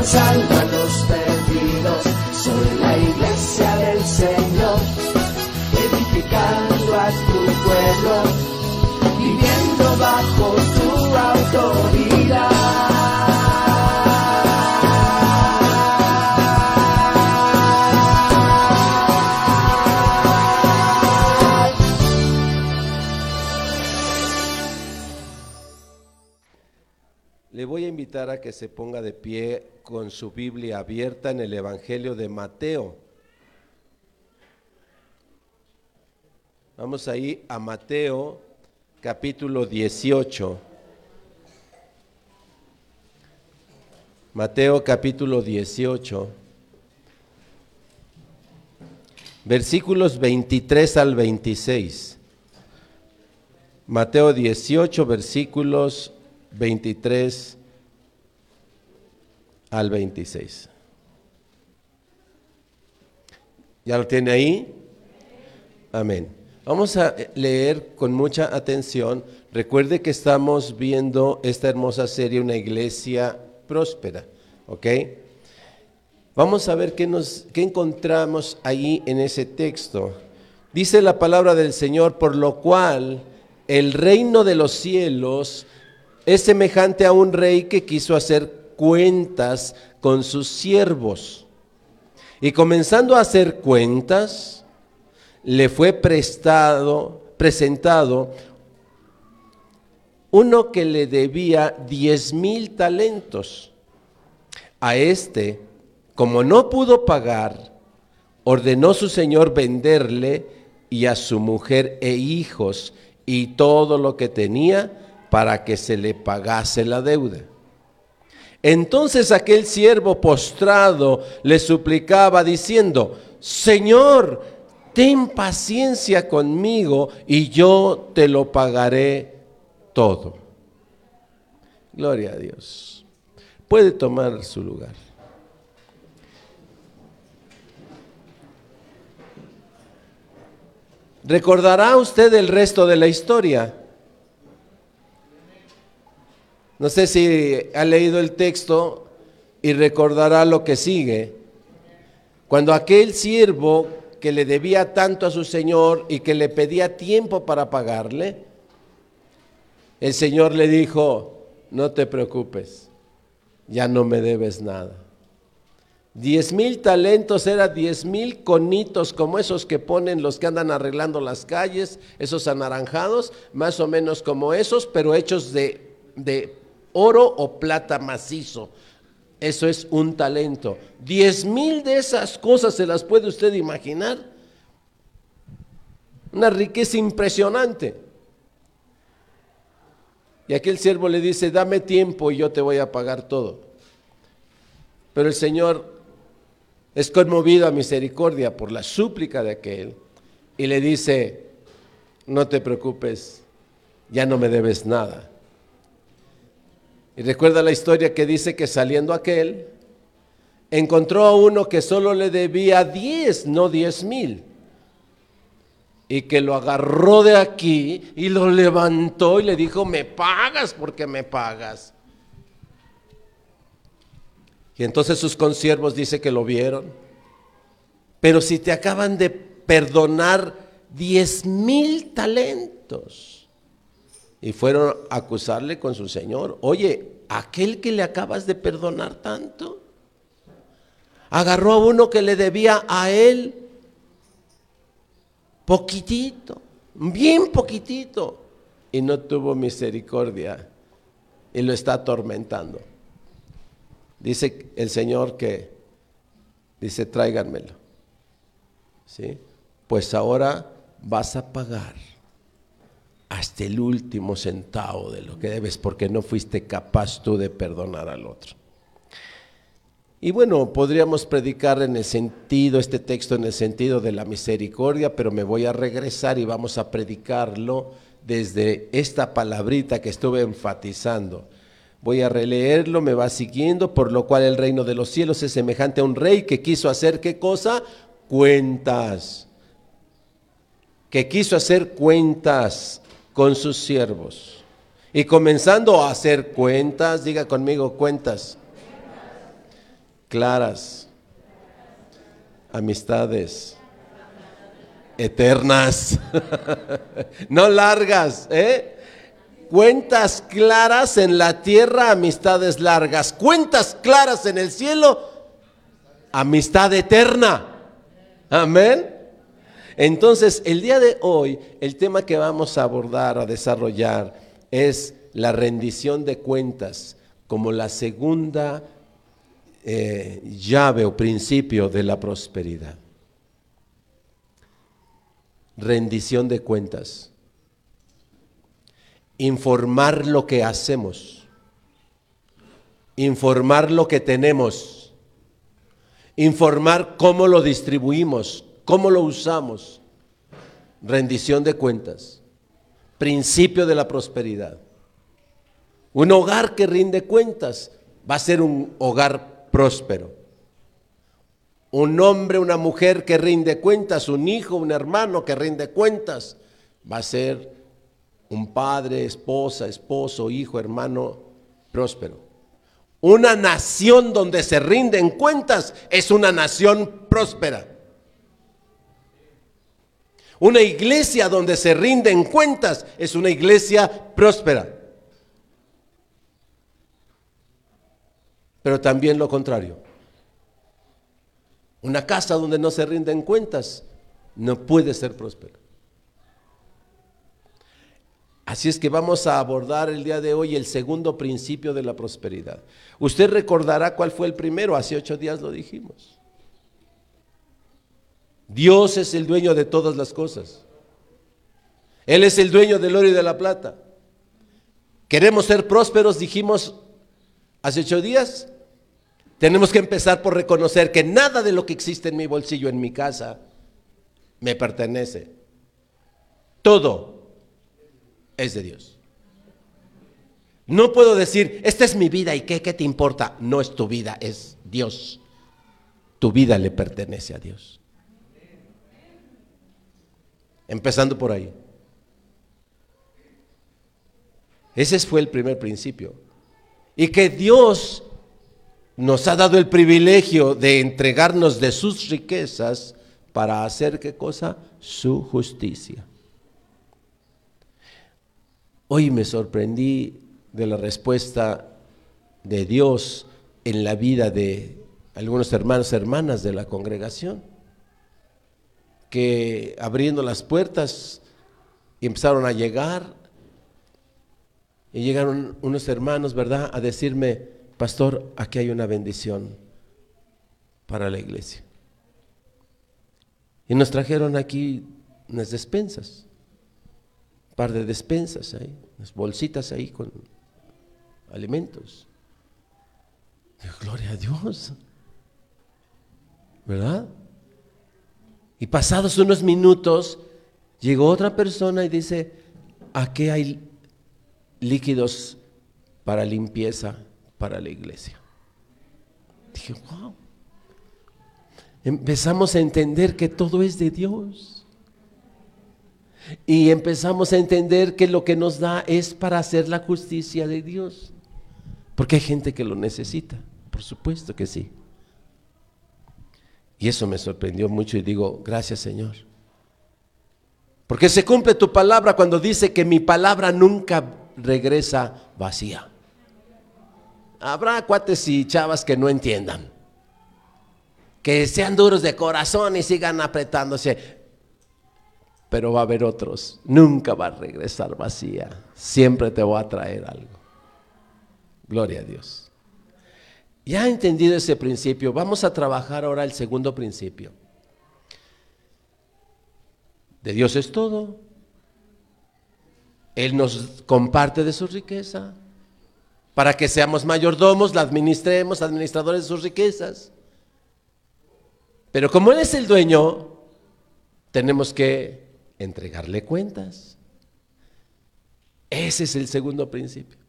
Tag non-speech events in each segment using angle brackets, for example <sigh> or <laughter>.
alcanzando a los perdidos. Soy la iglesia del Señor, edificando a tu pueblo, a que se ponga de pie con su Biblia abierta en el Evangelio de Mateo. Vamos ahí a Mateo capítulo 18. Mateo capítulo 18. Versículos 23 al 26. Mateo 18, versículos 23 al 26. ¿Ya lo tiene ahí? Amén. Vamos a leer con mucha atención. Recuerde que estamos viendo esta hermosa serie, una iglesia próspera, ¿ok? Vamos a ver qué, nos, qué encontramos ahí en ese texto. Dice la palabra del Señor, por lo cual el reino de los cielos es semejante a un rey que quiso hacer cuentas con sus siervos. Y comenzando a hacer cuentas, le fue prestado, presentado uno que le debía diez mil talentos. A este, como no pudo pagar, ordenó su señor venderle y a su mujer e hijos y todo lo que tenía para que se le pagase la deuda. Entonces aquel siervo postrado le suplicaba diciendo, Señor, ten paciencia conmigo y yo te lo pagaré todo. Gloria a Dios. Puede tomar su lugar. ¿Recordará usted el resto de la historia? No sé si ha leído el texto y recordará lo que sigue. Cuando aquel siervo que le debía tanto a su señor y que le pedía tiempo para pagarle, el señor le dijo, no te preocupes, ya no me debes nada. Diez mil talentos era diez mil conitos como esos que ponen los que andan arreglando las calles, esos anaranjados, más o menos como esos, pero hechos de, de oro o plata macizo. Eso es un talento. Diez mil de esas cosas se las puede usted imaginar. Una riqueza impresionante. Y aquel siervo le dice, dame tiempo y yo te voy a pagar todo. Pero el Señor es conmovido a misericordia por la súplica de aquel y le dice, no te preocupes, ya no me debes nada. Y recuerda la historia que dice que saliendo aquel, encontró a uno que solo le debía 10, no 10 mil. Y que lo agarró de aquí y lo levantó y le dijo, me pagas porque me pagas. Y entonces sus consiervos dice que lo vieron. Pero si te acaban de perdonar 10 mil talentos. Y fueron a acusarle con su señor. Oye, aquel que le acabas de perdonar tanto, agarró a uno que le debía a él poquitito, bien poquitito, y no tuvo misericordia y lo está atormentando. Dice el Señor que, dice, tráiganmelo. ¿Sí? Pues ahora vas a pagar hasta el último centavo de lo que debes porque no fuiste capaz tú de perdonar al otro. Y bueno, podríamos predicar en el sentido, este texto en el sentido de la misericordia, pero me voy a regresar y vamos a predicarlo desde esta palabrita que estuve enfatizando. Voy a releerlo, me va siguiendo, por lo cual el reino de los cielos es semejante a un rey que quiso hacer qué cosa? Cuentas. Que quiso hacer cuentas con sus siervos. Y comenzando a hacer cuentas, diga conmigo cuentas claras, amistades eternas, <laughs> no largas, ¿eh? Cuentas claras en la tierra, amistades largas. Cuentas claras en el cielo, amistad eterna. Amén. Entonces, el día de hoy, el tema que vamos a abordar, a desarrollar, es la rendición de cuentas como la segunda eh, llave o principio de la prosperidad. Rendición de cuentas. Informar lo que hacemos. Informar lo que tenemos. Informar cómo lo distribuimos, cómo lo usamos. Rendición de cuentas. Principio de la prosperidad. Un hogar que rinde cuentas va a ser un hogar próspero. Un hombre, una mujer que rinde cuentas, un hijo, un hermano que rinde cuentas, va a ser un padre, esposa, esposo, hijo, hermano próspero. Una nación donde se rinden cuentas es una nación próspera. Una iglesia donde se rinden cuentas es una iglesia próspera. pero también lo contrario. Una casa donde no se rinden cuentas no puede ser próspera. Así es que vamos a abordar el día de hoy el segundo principio de la prosperidad. Usted recordará cuál fue el primero, hace ocho días lo dijimos. Dios es el dueño de todas las cosas. Él es el dueño del oro y de la plata. Queremos ser prósperos, dijimos hace ocho días. Tenemos que empezar por reconocer que nada de lo que existe en mi bolsillo, en mi casa, me pertenece. Todo es de Dios. No puedo decir, esta es mi vida y qué, te importa. No es tu vida, es Dios. Tu vida le pertenece a Dios. Empezando por ahí. Ese fue el primer principio. Y que Dios nos ha dado el privilegio de entregarnos de sus riquezas para hacer qué cosa? Su justicia. Hoy me sorprendí de la respuesta de Dios en la vida de algunos hermanos hermanas de la congregación, que abriendo las puertas empezaron a llegar, y llegaron unos hermanos, ¿verdad?, a decirme, pastor, aquí hay una bendición para la iglesia. Y nos trajeron aquí unas despensas, un par de despensas ahí, unas bolsitas ahí con alimentos. gloria a Dios. ¿Verdad? Y pasados unos minutos, llegó otra persona y dice, aquí hay líquidos para limpieza para la iglesia. Dije, wow. Empezamos a entender que todo es de Dios. Y empezamos a entender que lo que nos da es para hacer la justicia de Dios. Porque hay gente que lo necesita, por supuesto que sí. Y eso me sorprendió mucho y digo, gracias Señor. Porque se cumple tu palabra cuando dice que mi palabra nunca regresa vacía. Habrá cuates y chavas que no entiendan. Que sean duros de corazón y sigan apretándose. Pero va a haber otros. Nunca va a regresar vacía. Siempre te va a traer algo. Gloria a Dios. Ya entendido ese principio, vamos a trabajar ahora el segundo principio. De Dios es todo. Él nos comparte de su riqueza para que seamos mayordomos, la administremos, administradores de sus riquezas. Pero como Él es el dueño, tenemos que entregarle cuentas. Ese es el segundo principio.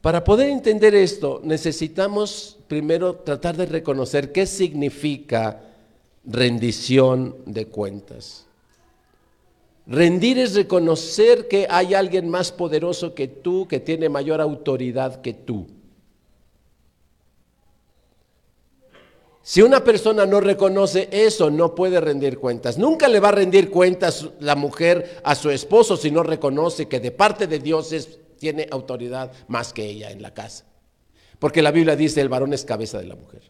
Para poder entender esto, necesitamos primero tratar de reconocer qué significa rendición de cuentas. Rendir es reconocer que hay alguien más poderoso que tú, que tiene mayor autoridad que tú. Si una persona no reconoce eso, no puede rendir cuentas. Nunca le va a rendir cuentas la mujer a su esposo si no reconoce que de parte de Dios tiene autoridad más que ella en la casa. Porque la Biblia dice el varón es cabeza de la mujer.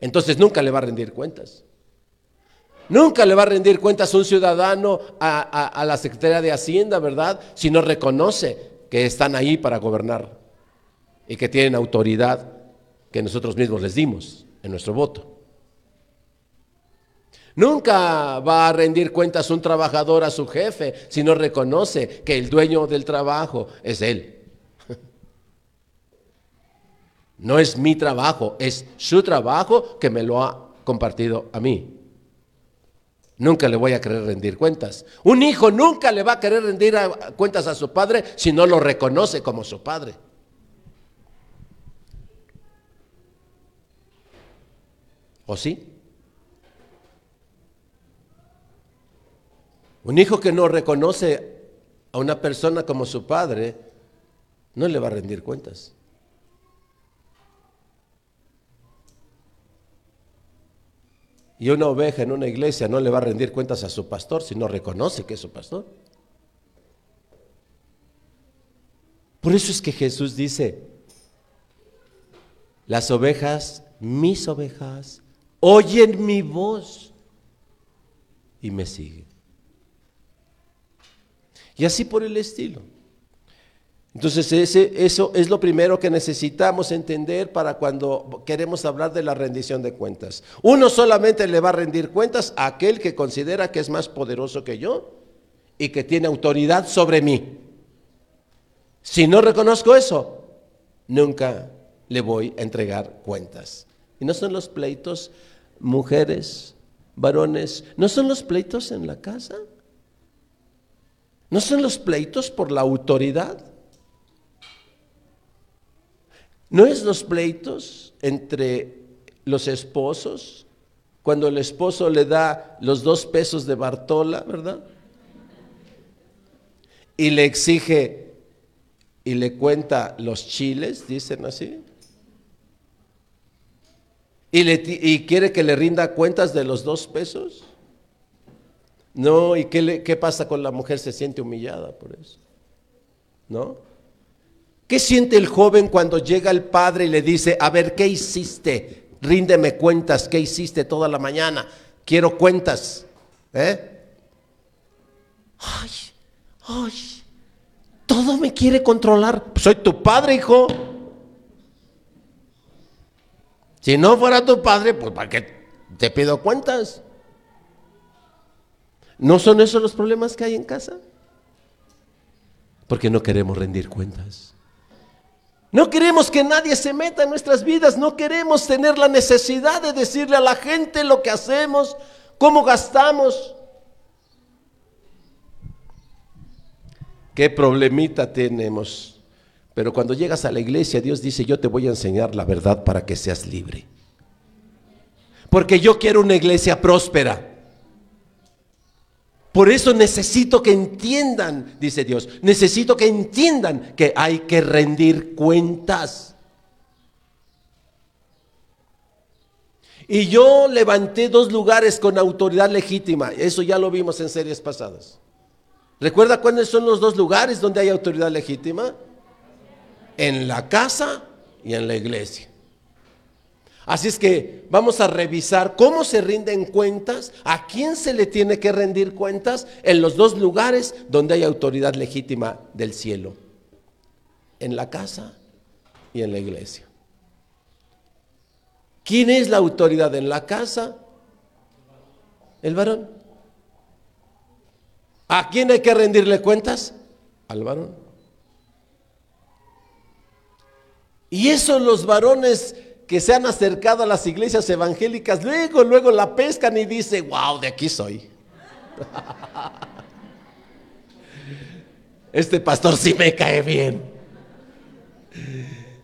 Entonces nunca le va a rendir cuentas. Nunca le va a rendir cuentas un ciudadano a, a la Secretaría de Hacienda, ¿verdad? Si no reconoce que están ahí para gobernar y que tienen autoridad que nosotros mismos les dimos en nuestro voto. Nunca va a rendir cuentas un trabajador a su jefe si no reconoce que el dueño del trabajo es él. <laughs> No es mi trabajo, es su trabajo que me lo ha compartido a mí. Nunca le voy a querer rendir cuentas. Un hijo nunca le va a querer rendir cuentas a su padre si no lo reconoce como su padre. ¿O sí? Un hijo que no reconoce a una persona como su padre, no le va a rendir cuentas. Y una oveja en una iglesia no le va a rendir cuentas a su pastor si no reconoce que es su pastor. Por eso es que Jesús dice, las ovejas, mis ovejas, oyen mi voz y me siguen. Y así por el estilo. Entonces ese, eso es lo primero que necesitamos entender para cuando queremos hablar de la rendición de cuentas. Uno solamente le va a rendir cuentas a aquel que considera que es más poderoso que yo y que tiene autoridad sobre mí. Si no reconozco eso, nunca le voy a entregar cuentas. Y no son los pleitos mujeres, varones, ¿no son los pleitos en la casa? ¿No son los pleitos por la autoridad? ¿No es los pleitos entre los esposos cuando el esposo le da los dos pesos de Bartola, verdad? Y le exige y le cuenta los chiles, dicen así y, quiere que le rinda cuentas de los dos pesos. No, ¿y qué, qué pasa con la mujer? Se siente humillada por eso. ¿No? ¿Qué siente el joven cuando llega el padre y le dice, a ver, ¿qué hiciste? Ríndeme cuentas, ¿qué hiciste toda la mañana? Quiero cuentas. ¿Eh? Ay, ay, todo me quiere controlar. Soy tu padre, hijo. Si no fuera tu padre, pues ¿para qué te pido cuentas? ¿No son esos los problemas que hay en casa? Porque no queremos rendir cuentas. No queremos que nadie se meta en nuestras vidas, no queremos tener la necesidad de decirle a la gente lo que hacemos, cómo gastamos. ¿Qué problemita tenemos? Pero cuando llegas a la iglesia, Dios dice, yo te voy a enseñar la verdad para que seas libre. Porque yo quiero una iglesia próspera. Por eso necesito que entiendan, dice Dios, necesito que entiendan que hay que rendir cuentas. Y yo levanté dos lugares con autoridad legítima. Eso ya lo vimos en series pasadas. ¿Recuerda cuáles son los dos lugares donde hay autoridad legítima? en la casa y en la iglesia. Así es que vamos a revisar cómo se rinden cuentas, a quién se le tiene que rendir cuentas en los dos lugares donde hay autoridad legítima del cielo, en la casa y en la iglesia. ¿Quién es la autoridad en la casa? El varón. ¿A quién hay que rendirle cuentas? Al varón. Y eso los varones que se han acercado a las iglesias evangélicas, luego, luego la pescan y dice, wow, de aquí soy. <laughs> Este pastor sí me cae bien.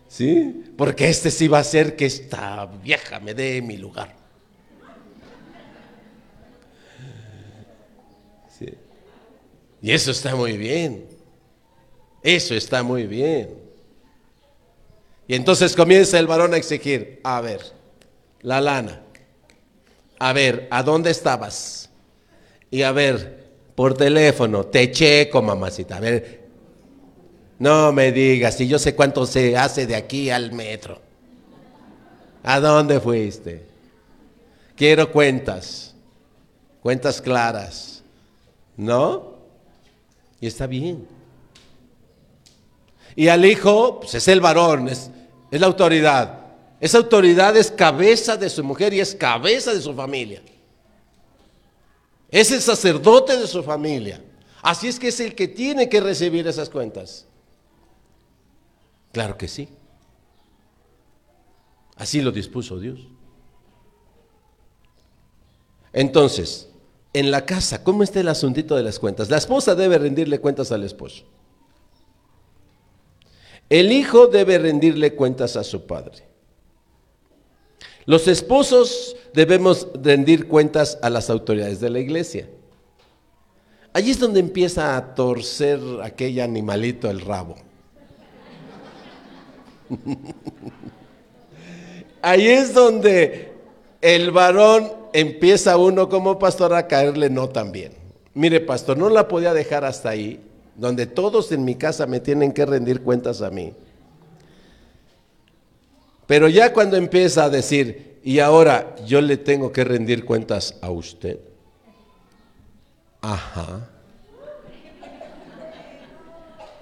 ¿Sí? Porque este sí va a hacer que esta vieja me dé mi lugar. Y eso está muy bien. Eso está muy bien. Y entonces comienza el varón a exigir, a ver, la lana. A ver, ¿a dónde estabas? Y a ver, por teléfono, te checo, mamacita. A ver, no me digas, si yo sé cuánto se hace de aquí al metro. ¿A dónde fuiste? Quiero cuentas, cuentas claras. ¿No? Y está bien. Y al hijo, pues es el varón, es, es la autoridad. Esa autoridad es cabeza de su mujer y es cabeza de su familia. Es el sacerdote de su familia. Así es que es el que tiene que recibir esas cuentas. Claro que sí. Así lo dispuso Dios. Entonces, en la casa, ¿cómo está el asuntito de las cuentas? La esposa debe rendirle cuentas al esposo. El hijo debe rendirle cuentas a su padre. Los esposos debemos rendir cuentas a las autoridades de la iglesia. Allí es donde empieza a torcer aquel animalito el rabo. <laughs> Ahí es donde el varón empieza uno como pastor a caerle no tan bien. Mire, pastor, no la podía dejar hasta ahí, donde todos en mi casa me tienen que rendir cuentas a mí. Pero ya cuando empieza a decir, y ahora yo le tengo que rendir cuentas a usted. Ajá.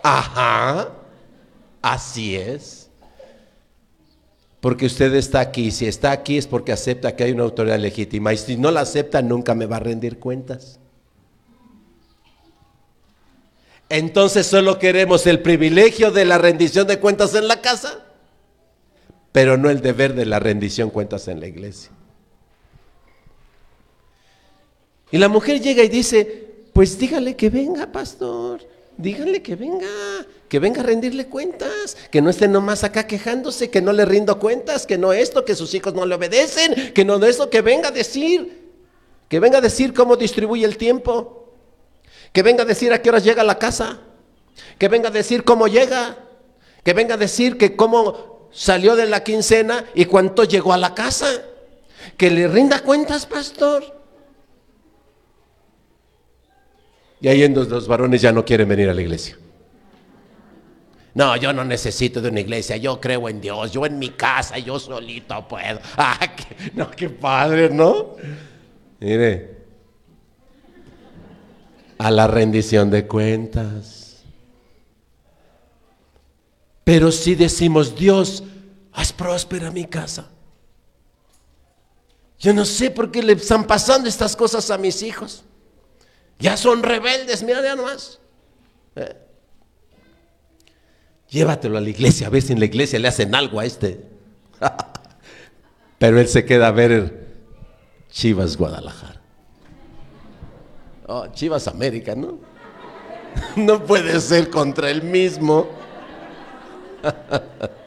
Ajá. Así es. Porque usted está aquí. Si está aquí es porque acepta que hay una autoridad legítima. Y si no la acepta, nunca me va a rendir cuentas. Entonces solo queremos el privilegio de la rendición de cuentas en la casa pero no el deber de la rendición cuentas en la iglesia. Y la mujer llega y dice, pues dígale que venga, pastor, dígale que venga, que venga a rendirle cuentas, que no esté nomás acá quejándose, que no le rindo cuentas, que no esto, que sus hijos no le obedecen, que no de eso, que venga a decir, que venga a decir cómo distribuye el tiempo, que venga a decir a qué horas llega a la casa, que venga a decir cómo llega, que venga a decir que cómo salió de la quincena y cuánto llegó a la casa. Que le rinda cuentas, pastor. Y ahí en los, varones ya no quieren venir a la iglesia. No, yo no necesito de una iglesia, yo creo en Dios, yo en mi casa, yo solito puedo. <laughs> Ah, no, qué padre, ¿no? Mire, a la rendición de cuentas. Pero si decimos, Dios, haz próspera mi casa. Yo no sé por qué le están pasando estas cosas a mis hijos. Ya son rebeldes, mira ya nomás. ¿Eh? Llévatelo a la iglesia, a ver si en la iglesia le hacen algo a este. <laughs> Pero él se queda a ver Chivas Guadalajara. Oh, Chivas América, ¿no? <laughs> No puede ser contra el mismo. <laughs>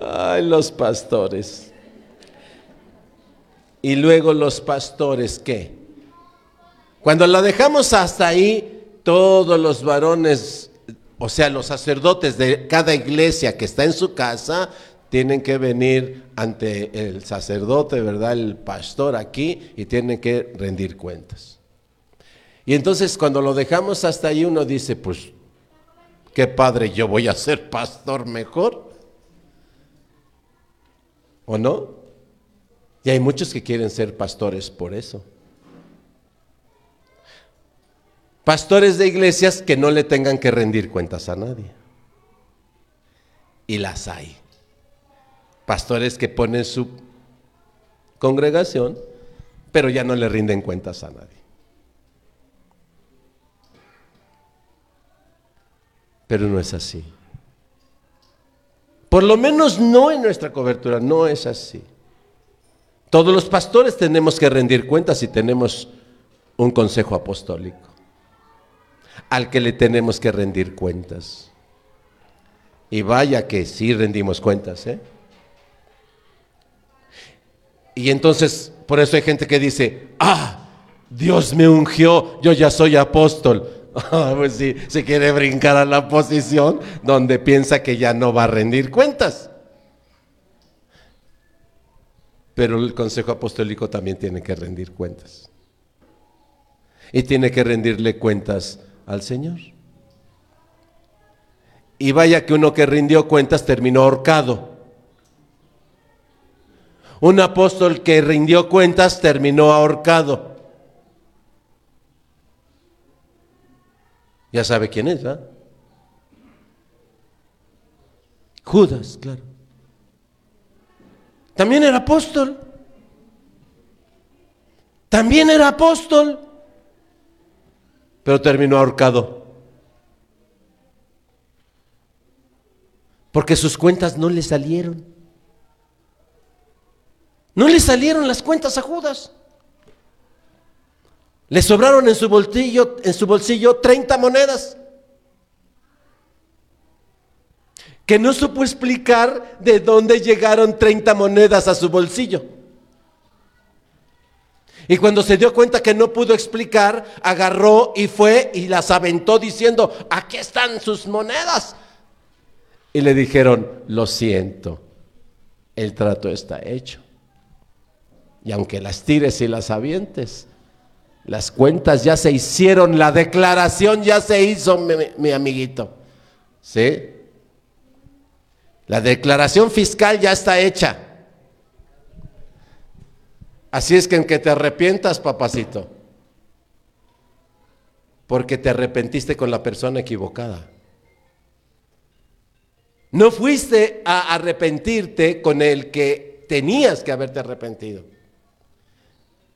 Ay, los pastores. Y luego los pastores, ¿qué? Cuando la dejamos hasta ahí, todos los varones, o sea, los sacerdotes de cada iglesia que está en su casa, tienen que venir ante el sacerdote, ¿verdad? El pastor aquí y tienen que rendir cuentas. Y entonces cuando lo dejamos hasta ahí, uno dice, pues qué padre, yo voy a ser pastor mejor. ¿O no? Y hay muchos que quieren ser pastores por eso. Pastores de iglesias que no le tengan que rendir cuentas a nadie. Y las hay. Pastores que ponen su congregación, pero ya no le rinden cuentas a nadie. Pero no es así. Por lo menos no en nuestra cobertura, no es así. Todos los pastores tenemos que rendir cuentas y tenemos un consejo apostólico al que le tenemos que rendir cuentas. Y vaya que sí rendimos cuentas, ¿eh? Y entonces, por eso hay gente que dice, ah, Dios me ungió, yo ya soy apóstol. <laughs> Ah, pues sí, se quiere brincar a la posición donde piensa que ya no va a rendir cuentas. Pero el Consejo Apostólico también tiene que rendir cuentas. Y tiene que rendirle cuentas al Señor. Y vaya que uno que rindió cuentas terminó ahorcado. Un apóstol que rindió cuentas terminó ahorcado. Ya sabe quién es, ¿verdad? Judas, claro. También era apóstol. También era apóstol. Pero terminó ahorcado. Porque sus cuentas no le salieron. No le salieron las cuentas a Judas. Le sobraron en su bolsillo, en su bolsillo 30 monedas. Que no supo explicar de dónde llegaron 30 monedas a su bolsillo. Y cuando se dio cuenta que no pudo explicar, agarró y fue y las aventó diciendo, aquí están sus monedas. Y le dijeron, lo siento, el trato está hecho. Y aunque las tires y las avientes, las cuentas ya se hicieron, la declaración ya se hizo, mi, amiguito. ¿Sí? La declaración fiscal ya está hecha. Así es que en que te arrepientas, papacito, porque te arrepentiste con la persona equivocada. No fuiste a arrepentirte con el que tenías que haberte arrepentido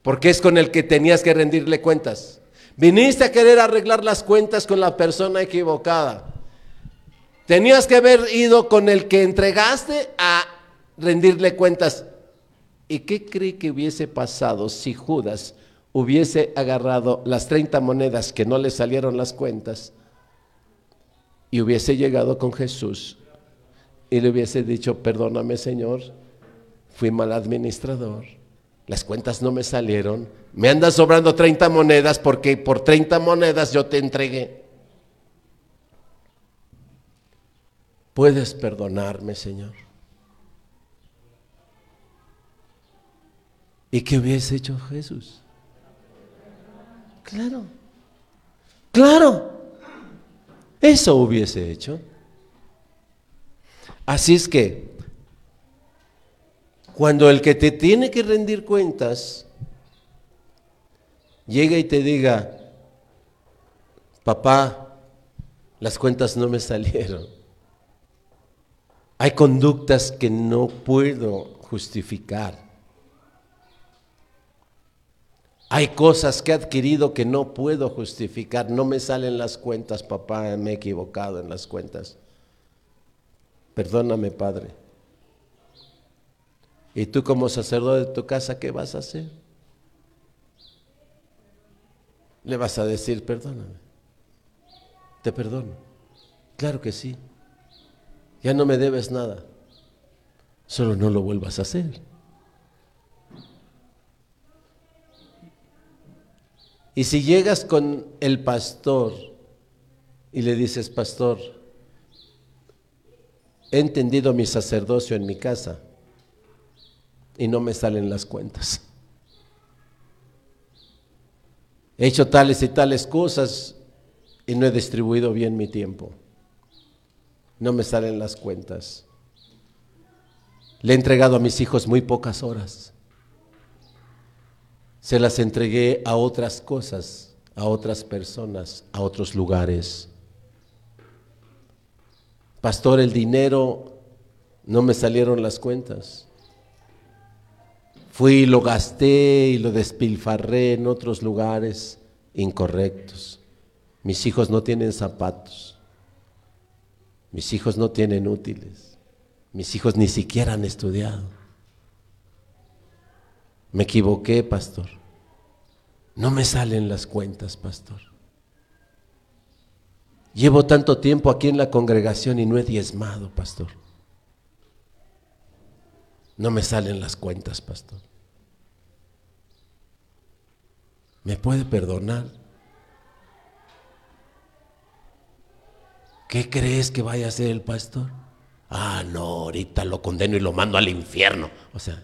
porque es con el que tenías que rendirle cuentas. Viniste a querer arreglar las cuentas con la persona equivocada. Tenías que haber ido con el que entregaste a rendirle cuentas. ¿Y qué cree que hubiese pasado si Judas hubiese agarrado las 30 monedas que no le salieron las cuentas y hubiese llegado con Jesús y le hubiese dicho, perdóname Señor, fui mal administrador? Las cuentas no me salieron, me andan sobrando 30 monedas porque por 30 monedas yo te entregué. Puedes perdonarme, Señor. ¿Y qué hubiese hecho Jesús? Claro, claro, eso hubiese hecho. Así es que cuando el que te tiene que rendir cuentas llega y te diga, papá, las cuentas no me salieron. Hay conductas que no puedo justificar. Hay cosas que he adquirido que no puedo justificar. No me salen las cuentas, papá, me he equivocado en las cuentas. Perdóname, Padre. ¿Y tú como sacerdote de tu casa qué vas a hacer? Le vas a decir, perdóname. Te perdono. Claro que sí. Ya no me debes nada. Solo no lo vuelvas a hacer. Y si llegas con el pastor y le dices, pastor, he entendido mi sacerdocio en mi casa y no me salen las cuentas. He hecho tales y tales cosas y no he distribuido bien mi tiempo. No me salen las cuentas. Le he entregado a mis hijos muy pocas horas. Se las entregué a otras cosas, a otras personas, a otros lugares. Pastor, el dinero no me salieron las cuentas. Fui y lo gasté y lo despilfarré en otros lugares incorrectos. Mis hijos no tienen zapatos. Mis hijos no tienen útiles. Mis hijos ni siquiera han estudiado. Me equivoqué, pastor. No me salen las cuentas, pastor. Llevo tanto tiempo aquí en la congregación y no he diezmado, pastor. No me salen las cuentas, pastor. ¿Me puede perdonar? ¿Qué crees que vaya a hacer el pastor? Ah, no, ahorita lo condeno y lo mando al infierno. O sea,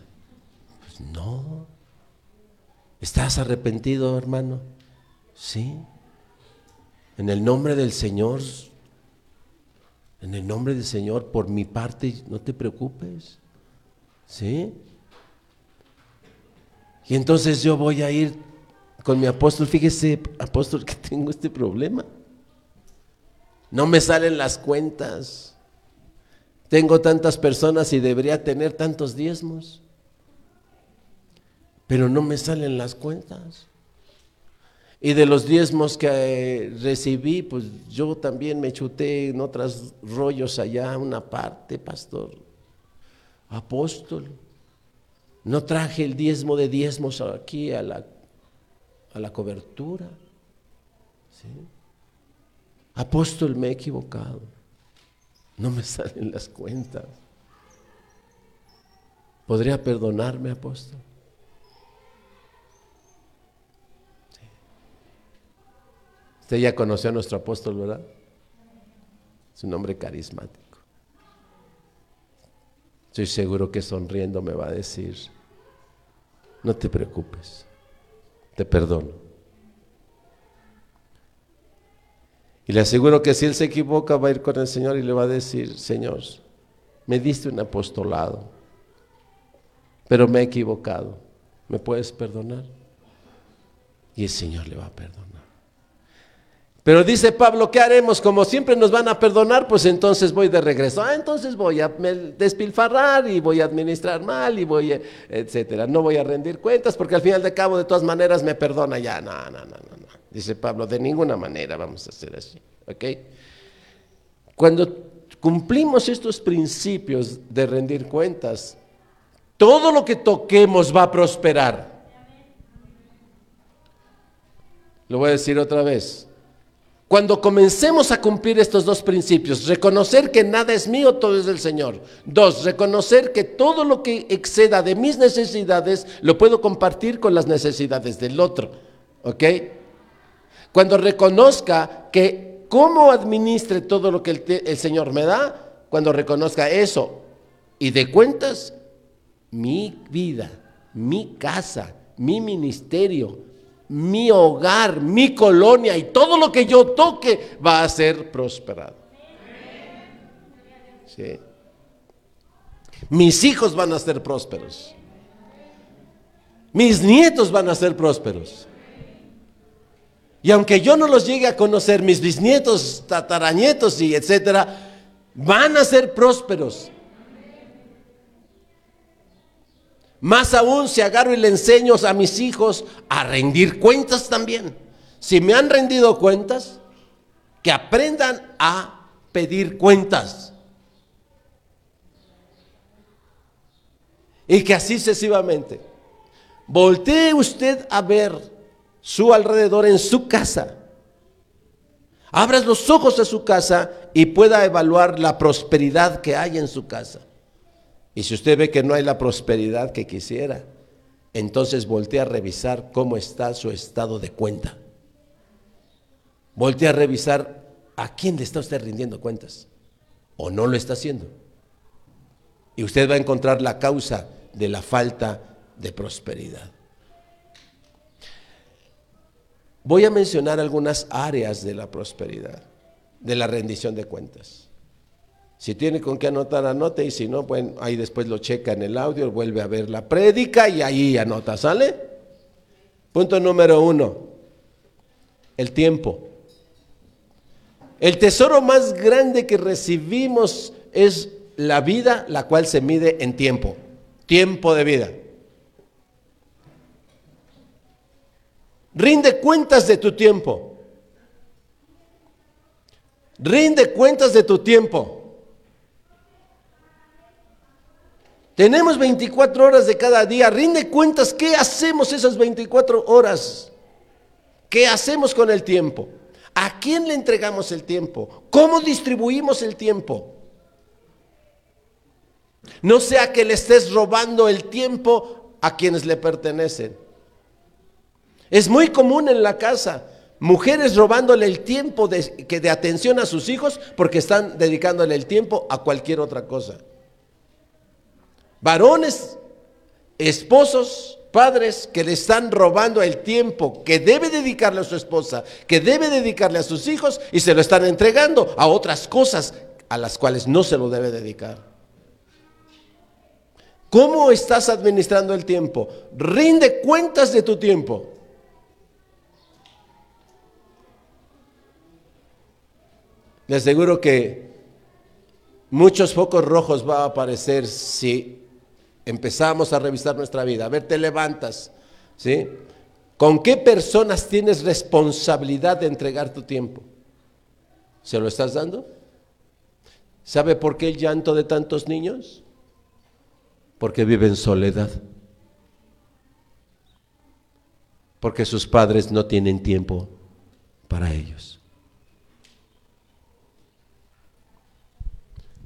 pues no. ¿Estás arrepentido, hermano? Sí. En el nombre del Señor, en el nombre del Señor, por mi parte, no te preocupes. ¿Sí? Y entonces yo voy a ir con mi apóstol. Fíjese, apóstol, <laughs> que tengo este problema. No me salen las cuentas. Tengo tantas personas y debería tener tantos diezmos. Pero no me salen las cuentas. Y de los diezmos que eh, recibí, pues yo también me chuté en otros rollos allá, una parte, pastor, apóstol. No traje el diezmo de diezmos aquí a la, a la cobertura. Apóstol, me he equivocado. No me <laughs> salen las cuentas. ¿Podría perdonarme, apóstol? Usted ya conoció a nuestro apóstol, ¿verdad? Es un hombre carismático. Estoy seguro que sonriendo me va a decir, no te preocupes, te perdono. Y le aseguro que si él se equivoca va a ir con el Señor y le va a decir, Señor, me diste un apostolado, pero me he equivocado, ¿me puedes perdonar? Y el Señor le va a perdonar. Pero dice Pablo, ¿qué haremos? Como siempre nos van a perdonar, pues entonces voy de regreso. Ah, entonces voy a despilfarrar y voy a administrar mal y voy, a, etcétera. No voy a rendir cuentas porque al final de cabo, de todas maneras, me perdona ya. No, no, no, no, no. Dice Pablo, de ninguna manera vamos a hacer así. ¿Ok? Cuando cumplimos estos principios de rendir cuentas, todo lo que toquemos va a prosperar. Lo voy a decir otra vez. Cuando comencemos a cumplir estos dos principios, reconocer que nada es mío, todo es del Señor. Dos, reconocer que todo lo que exceda de mis necesidades lo puedo compartir con las necesidades del otro. ¿Ok? Cuando reconozca que cómo administre todo lo que el, Señor me da, cuando reconozca eso y de cuentas, mi vida, mi casa, mi ministerio, mi hogar, mi colonia y todo lo que yo toque va a ser prosperado. Sí. Mis hijos van a ser prósperos. Mis nietos van a ser prósperos. Y aunque yo no los llegue a conocer, mis bisnietos, tataranietos y etcétera, van a ser prósperos. Más aún si agarro y le enseño a mis hijos a rendir cuentas también. Si me han rendido cuentas, que aprendan a pedir cuentas. Y que así sucesivamente. Voltee usted a ver su alrededor en su casa. Abra los ojos de su casa y pueda evaluar la prosperidad que hay en su casa. Y si usted ve que no hay la prosperidad que quisiera, entonces voltea a revisar cómo está su estado de cuenta. Voltea a revisar a quién le está usted rindiendo cuentas o no lo está haciendo. Y usted va a encontrar la causa de la falta de prosperidad. Voy a mencionar algunas áreas de la prosperidad, de la rendición de cuentas. Si tiene con qué anotar, anote y si no, bueno, ahí después lo checa en el audio, vuelve a ver la prédica y ahí anota, ¿sale? Punto número uno, el tiempo. El tesoro más grande que recibimos es la vida, la cual se mide en tiempo, tiempo de vida. Rinde cuentas de tu tiempo. Rinde cuentas de tu tiempo. Tenemos 24 horas de cada día. Rinde cuentas qué hacemos esas 24 horas. ¿Qué hacemos con el tiempo? ¿A quién le entregamos el tiempo? ¿Cómo distribuimos el tiempo? No sea que le estés robando el tiempo a quienes le pertenecen. Es muy común en la casa mujeres robándole el tiempo de, que de atención a sus hijos porque están dedicándole el tiempo a cualquier otra cosa. Varones, esposos, padres que le están robando el tiempo que debe dedicarle a su esposa, que debe dedicarle a sus hijos y se lo están entregando a otras cosas a las cuales no se lo debe dedicar. ¿Cómo estás administrando el tiempo? Rinde cuentas de tu tiempo. Le aseguro que muchos focos rojos va a aparecer si empezamos a revisar nuestra vida. A ver, te levantas, ¿sí? ¿Con qué personas tienes responsabilidad de entregar tu tiempo? ¿Se lo estás dando? ¿Sabe por qué el llanto de tantos niños? Porque viven soledad. Porque sus padres no tienen tiempo para ellos.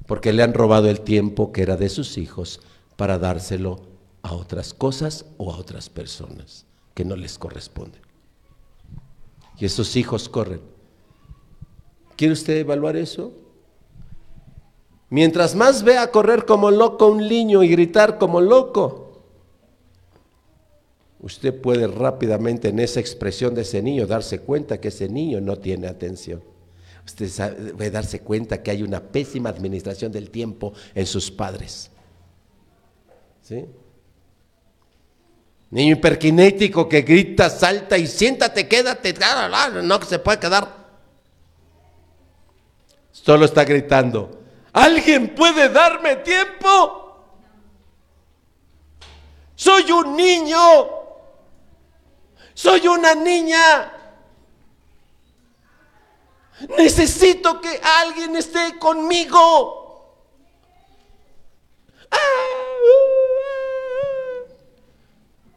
porque le han robado el tiempo que era de sus hijos para dárselo a otras cosas o a otras personas que no les corresponden. Y esos hijos corren. ¿Quiere usted evaluar eso? Mientras más vea correr como loco un niño y gritar como loco, usted puede rápidamente en esa expresión de ese niño darse cuenta que ese niño no tiene atención usted va a darse cuenta que hay una pésima administración del tiempo en sus padres. ¿Sí? Niño hiperkinético que grita, salta y siéntate, quédate, no se puede quedar. Solo está gritando, ¿alguien puede darme tiempo? Soy un niño, soy una niña. Necesito que alguien esté conmigo.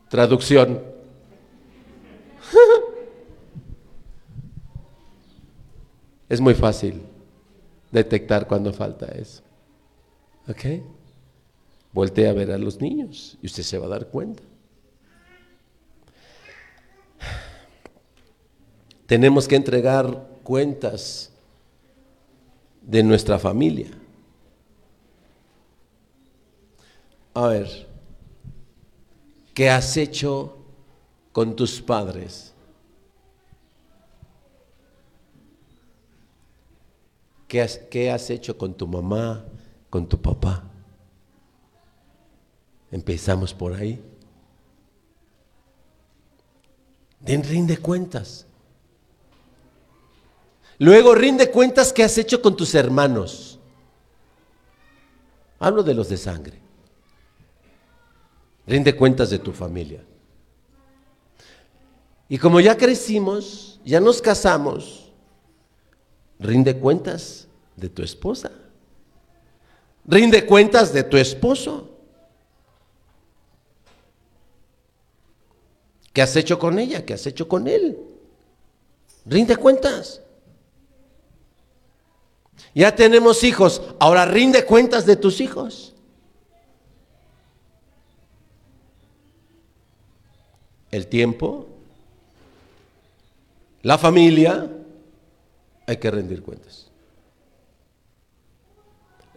Traducción. <laughs> Es muy fácil detectar cuando falta eso. ¿Ok? Voltea a ver a los niños y usted se va a dar cuenta. Tenemos que entregar cuentas de nuestra familia. A ver, ¿qué has hecho con tus padres? ¿Qué has, ¿Qué has, hecho con tu mamá, con tu papá? Empezamos por ahí. Den rinde cuentas. Luego rinde cuentas que has hecho con tus hermanos. Hablo de los de sangre. Rinde cuentas de tu familia. Y como ya crecimos, ya nos casamos, rinde cuentas de tu esposa. Rinde cuentas de tu esposo. ¿Qué has hecho con ella? ¿Qué has hecho con él? Rinde cuentas. Ya tenemos hijos, ahora rinde cuentas de tus hijos. El tiempo, la familia, hay que rendir cuentas.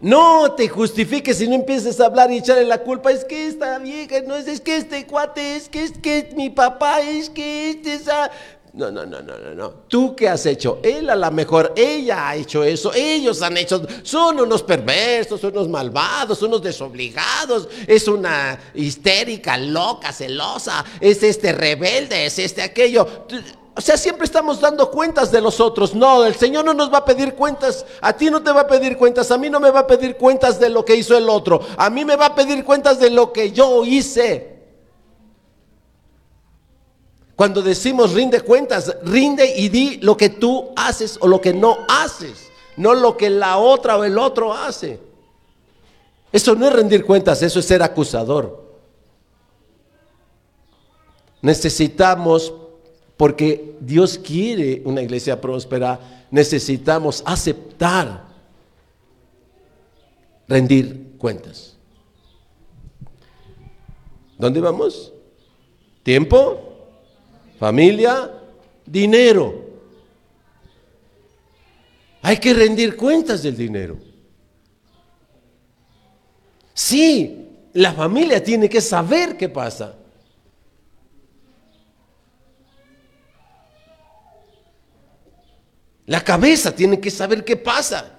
No te justifiques si no empieces a hablar y echarle la culpa. Es que esta vieja, no es, es que este cuate, es que es que mi papá, es que este esa. No, no, no, no, no, no. ¿Tú qué has hecho? Él a lo mejor, ella ha hecho eso, ellos han hecho, son unos perversos, unos malvados, unos desobligados, es una histérica, loca, celosa, es este rebelde, es este aquello. O sea, siempre estamos dando cuentas de los otros. No, el Señor no nos va a pedir cuentas. A ti no te va a pedir cuentas. A mí no me va a pedir cuentas de lo que hizo el otro. A mí me va a pedir cuentas de lo que yo hice. Cuando decimos rinde cuentas, rinde y di lo que tú haces o lo que no haces, no lo que la otra o el otro hace. Eso no es rendir cuentas, eso es ser acusador. Necesitamos, porque Dios quiere una iglesia próspera, necesitamos aceptar rendir cuentas. ¿Dónde vamos? ¿Tiempo? ¿Familia? ¿Dinero? Hay que rendir cuentas del dinero. Sí, la familia tiene que saber qué pasa. La cabeza tiene que saber qué pasa.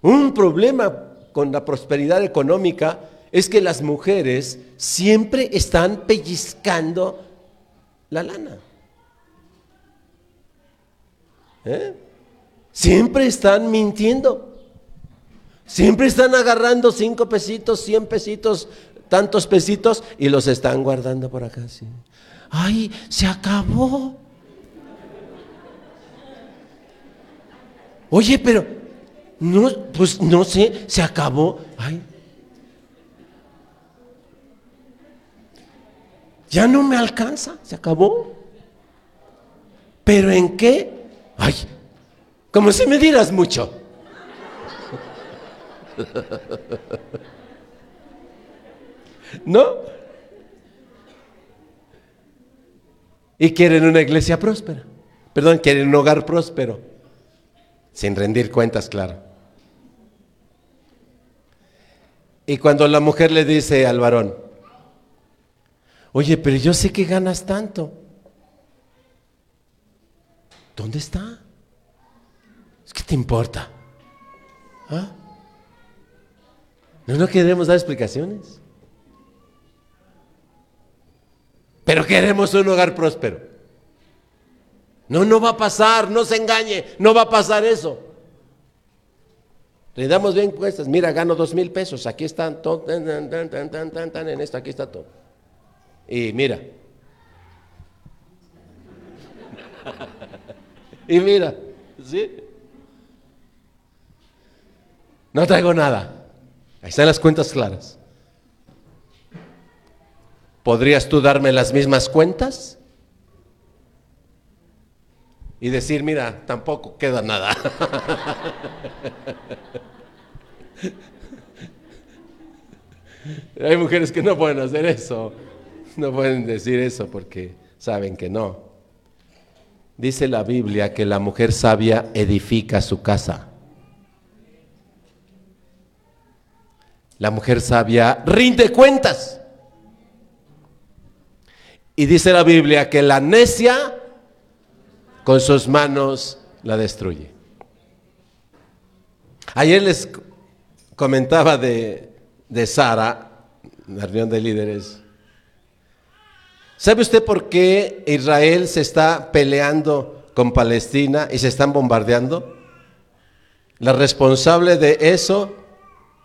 Un problema con la prosperidad económica es que las mujeres siempre están pellizcando la lana. ¿Eh? Siempre están mintiendo. Siempre están agarrando cinco pesitos, cien pesitos, tantos pesitos y los están guardando por acá. Ay, se acabó. Oye, pero no, pues no sé, se acabó. Ay. Ya no me alcanza, se acabó. ¿Pero en qué? Ay, como si me dieras mucho. <laughs> ¿No? Y quieren una iglesia próspera. Perdón, quieren un hogar próspero. Sin rendir cuentas, claro. Y cuando la mujer le dice al varón, oye, pero yo sé que ganas tanto. ¿Dónde está? Es que te importa. ¿Ah? No, no queremos dar explicaciones. Pero queremos un hogar próspero. No, no va a pasar, no se engañe, no va a pasar eso. Le damos bien cuestas, mira, gano dos mil pesos, aquí están, todo, tan, tan, tan, en esto, aquí está todo. Y mira, Y mira, ¿sí? No traigo nada. Ahí están las cuentas claras. ¿Podrías tú darme las mismas cuentas? Y decir, mira, tampoco queda nada. <laughs> Hay mujeres que no pueden hacer eso. <laughs> No pueden decir eso porque saben que no. Dice la Biblia que la mujer sabia edifica su casa. La mujer sabia rinde cuentas. Y dice la Biblia que la necia con sus manos la destruye. Ayer les comentaba de, de Sara, la reunión de líderes, ¿Sabe usted por qué Israel se está peleando con Palestina y se están bombardeando? La responsable de eso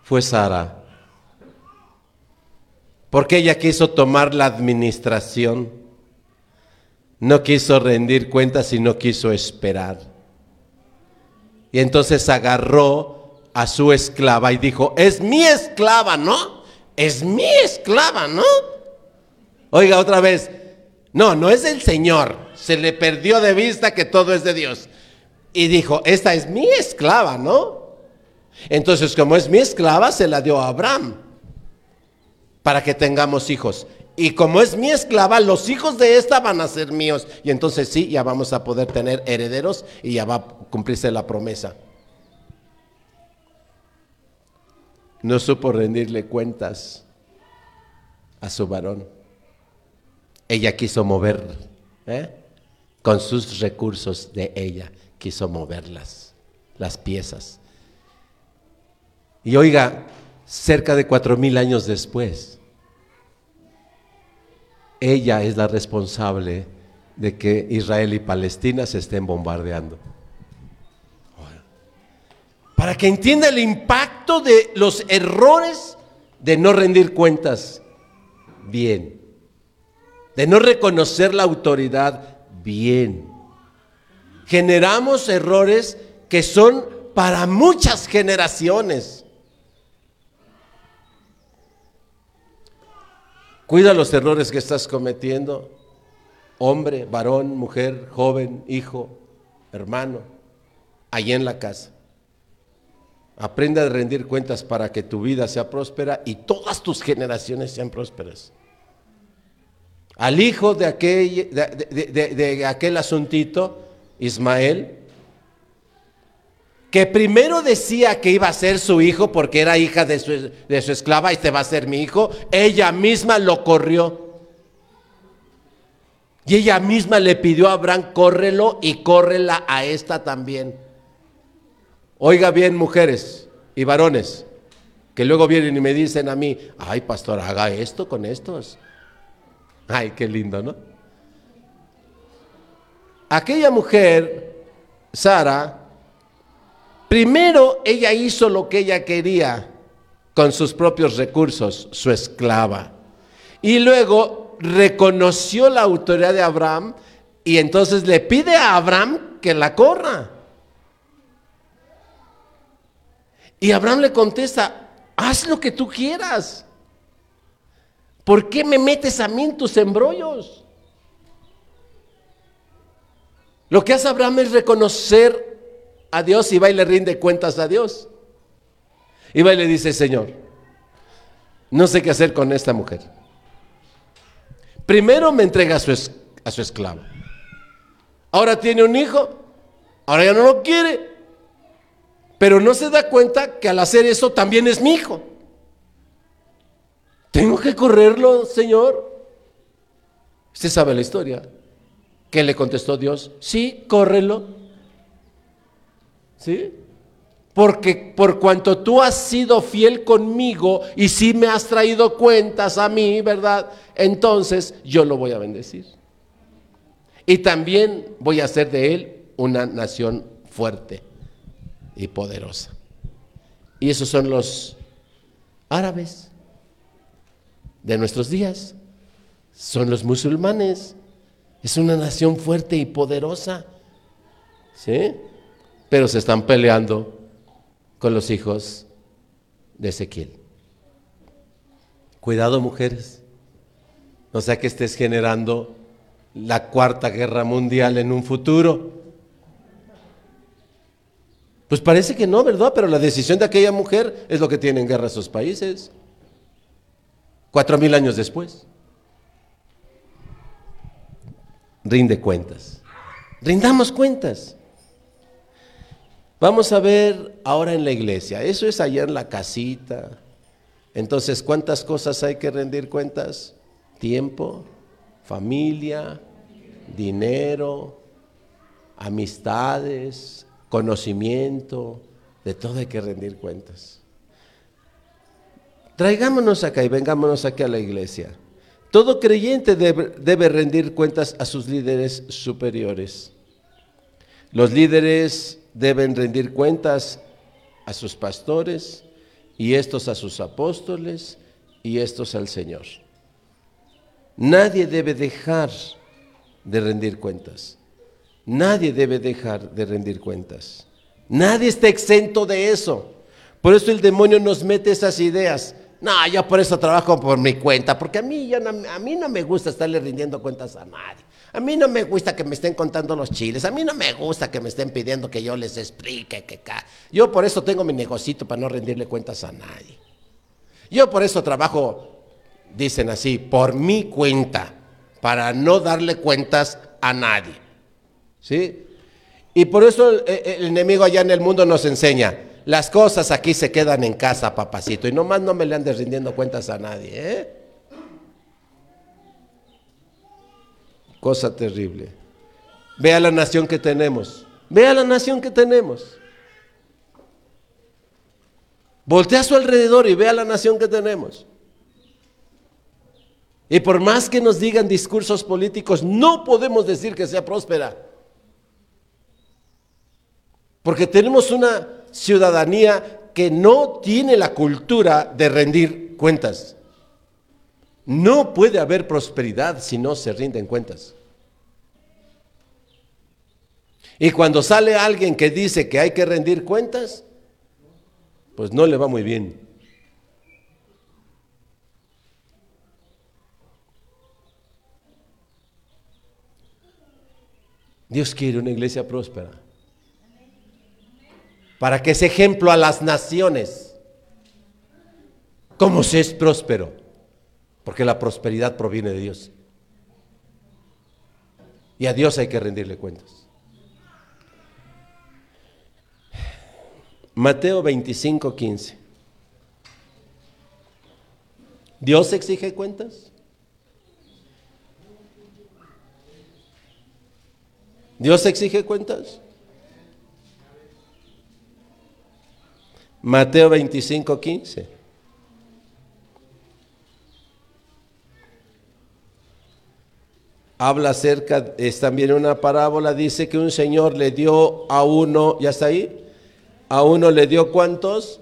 fue Sara. Porque ella quiso tomar la administración. No quiso rendir cuentas y no quiso esperar. Y entonces agarró a su esclava y dijo, es mi esclava, ¿no? Es mi esclava, ¿no? Oiga otra vez, no, no es el Señor, se le perdió de vista que todo es de Dios. Y dijo, esta es mi esclava, ¿no? Entonces, como es mi esclava, se la dio a Abraham para que tengamos hijos. Y como es mi esclava, los hijos de esta van a ser míos. Y entonces sí, ya vamos a poder tener herederos y ya va a cumplirse la promesa. No supo rendirle cuentas a su varón. Ella quiso mover, ¿eh? con sus recursos de ella, quiso moverlas, las piezas. Y oiga, cerca de cuatro mil años después, ella es la responsable de que Israel y Palestina se estén bombardeando. Para que entienda el impacto de los errores de no rendir cuentas bien de no reconocer la autoridad bien. Generamos errores que son para muchas generaciones. Cuida los errores que estás cometiendo, hombre, varón, mujer, joven, hijo, hermano, allí en la casa. Aprende a rendir cuentas para que tu vida sea próspera y todas tus generaciones sean prósperas. Al hijo de aquel, asuntito, Ismael, que primero decía que iba a ser su hijo porque era hija de su, de su esclava y este va a ser mi hijo, ella misma lo corrió. Y ella misma le pidió a Abraham, córrelo y córrela a esta también. Oiga bien, mujeres y varones, que luego vienen y me dicen a mí, ay, pastor, haga esto con estos. Ay, qué lindo, ¿no? Aquella mujer, Sara, primero ella hizo lo que ella quería con sus propios recursos, su esclava. Y luego reconoció la autoridad de Abraham y entonces le pide a Abraham que la corra. Y Abraham le contesta, haz lo que tú quieras. ¿Por qué me metes a mí en tus embrollos? Lo que hace Abraham es reconocer a Dios y va y le rinde cuentas a Dios. Y va y le dice, Señor, no sé qué hacer con esta mujer. Primero me entrega a su, a su esclavo. Ahora tiene un hijo, ahora ya no lo quiere. Pero no se da cuenta que al hacer eso también es mi hijo. ¿Tengo que correrlo, Señor? Usted sabe la historia. ¿Qué le contestó Dios? Sí, córrelo. ¿Sí? porque por cuanto tú has sido fiel conmigo y si me has traído cuentas a mí, ¿verdad? Entonces yo lo voy a bendecir. Y también voy a hacer de él una nación fuerte y poderosa. Y esos son los árabes de nuestros días. Son los musulmanes. Es una nación fuerte y poderosa. ¿Sí? Pero se están peleando con los hijos de Ezequiel. Cuidado mujeres, no sea que estés generando la cuarta guerra mundial en un futuro. Pues parece que no, ¿verdad? Pero la decisión de aquella mujer es lo que tiene en guerra esos países. Cuatro mil años después. Rinde cuentas. Rindamos cuentas. Vamos a ver ahora en la iglesia. Eso es allá en la casita. Entonces, ¿cuántas cosas hay que rendir cuentas? Tiempo, familia, dinero, amistades, conocimiento, de todo hay que rendir cuentas. Traigámonos acá y vengámonos aquí a la iglesia. Todo creyente debe, debe rendir cuentas a sus líderes superiores. Los líderes deben rendir cuentas a sus pastores y estos a sus apóstoles y estos al Señor. Nadie debe dejar de rendir cuentas. Nadie debe dejar de rendir cuentas. Nadie está exento de eso. Por eso el demonio nos mete esas ideas. No, yo por eso trabajo por mi cuenta, porque a mí, a mí no me gusta estarle rindiendo cuentas a nadie. A mí no me gusta que me estén contando los chiles, a mí no me gusta que me estén pidiendo que yo les explique que yo por eso tengo mi negocito para no rendirle cuentas a nadie. Yo por eso trabajo, dicen así, por mi cuenta, para no darle cuentas a nadie. ¿Sí? Y por eso el, el enemigo allá en el mundo nos enseña, las cosas aquí se quedan en casa, papacito, y nomás no me le andes rindiendo cuentas a nadie, ¿eh? Cosa terrible. Vea la nación que tenemos. Vea la nación que tenemos. Voltea a su alrededor y vea la nación que tenemos. Y por más que nos digan discursos políticos, no podemos decir que sea próspera. Porque tenemos una ciudadanía que no tiene la cultura de rendir cuentas. No puede haber prosperidad si no se rinden cuentas. Y cuando sale alguien que dice que hay que rendir cuentas, pues no le va muy bien. Dios quiere una iglesia próspera. Para que sea ejemplo a las naciones. ¿Cómo se es próspero? Porque la prosperidad proviene de Dios. Y a Dios hay que rendirle cuentas. Mateo 25, 15. ¿Dios exige cuentas? ¿Dios exige cuentas? Mateo 25, 15. Habla acerca, es también una parábola, dice que un señor le dio a uno, ¿ya está ahí? A uno le dio cuántos?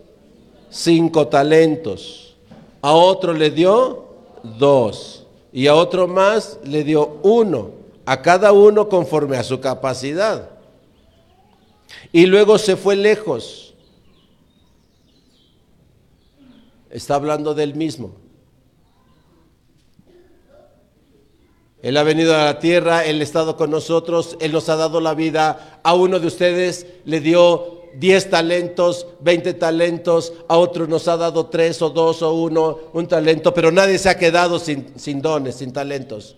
Cinco talentos. A otro le dio dos. Y a otro más le dio uno. A cada uno conforme a su capacidad. Y luego se fue lejos. Está hablando del mismo. Él ha venido a la tierra, Él ha estado con nosotros, Él nos ha dado la vida. A uno de ustedes le dio 10 talentos, 20 talentos, a otros nos ha dado 3 o 2 o 1, un talento, pero nadie se ha quedado sin, sin dones, sin talentos.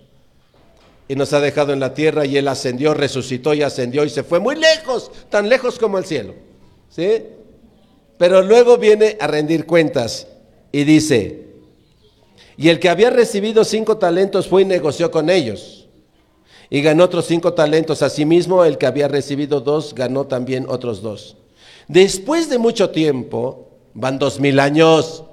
Y nos ha dejado en la tierra y Él ascendió, resucitó y ascendió y se fue muy lejos, tan lejos como el cielo. ¿Sí? Pero luego viene a rendir cuentas y dice, y el que había recibido cinco talentos fue y negoció con ellos. Y ganó otros cinco talentos. Asimismo, el que había recibido dos ganó también otros dos. Después de mucho tiempo, van dos mil años.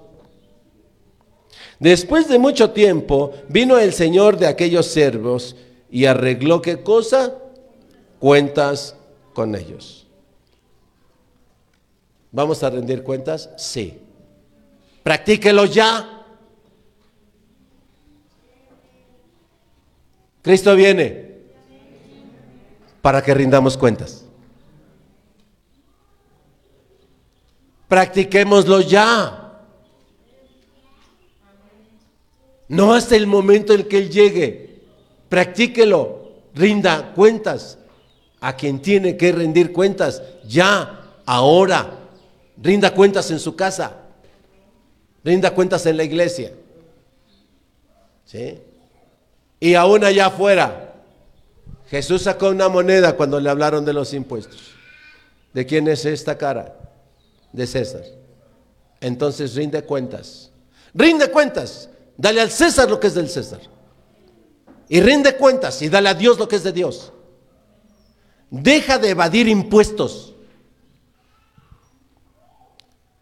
Después de mucho tiempo, vino el Señor de aquellos siervos y arregló qué cosa? Cuentas con ellos. ¿Vamos a rendir cuentas? Sí. Practíquelo ya. Cristo viene para que rindamos cuentas. Practiquémoslo ya. No hasta el momento en que Él llegue. Practíquelo. Rinda cuentas a quien tiene que rendir cuentas. Ya, ahora. Rinda cuentas en su casa. Rinda cuentas en la iglesia. ¿Sí? Y aún allá afuera, Jesús sacó una moneda cuando le hablaron de los impuestos. ¿De quién es esta cara? De César. Entonces rinde cuentas. Rinde cuentas. Dale al César lo que es del César. Y rinde cuentas y dale a Dios lo que es de Dios. Deja de evadir impuestos.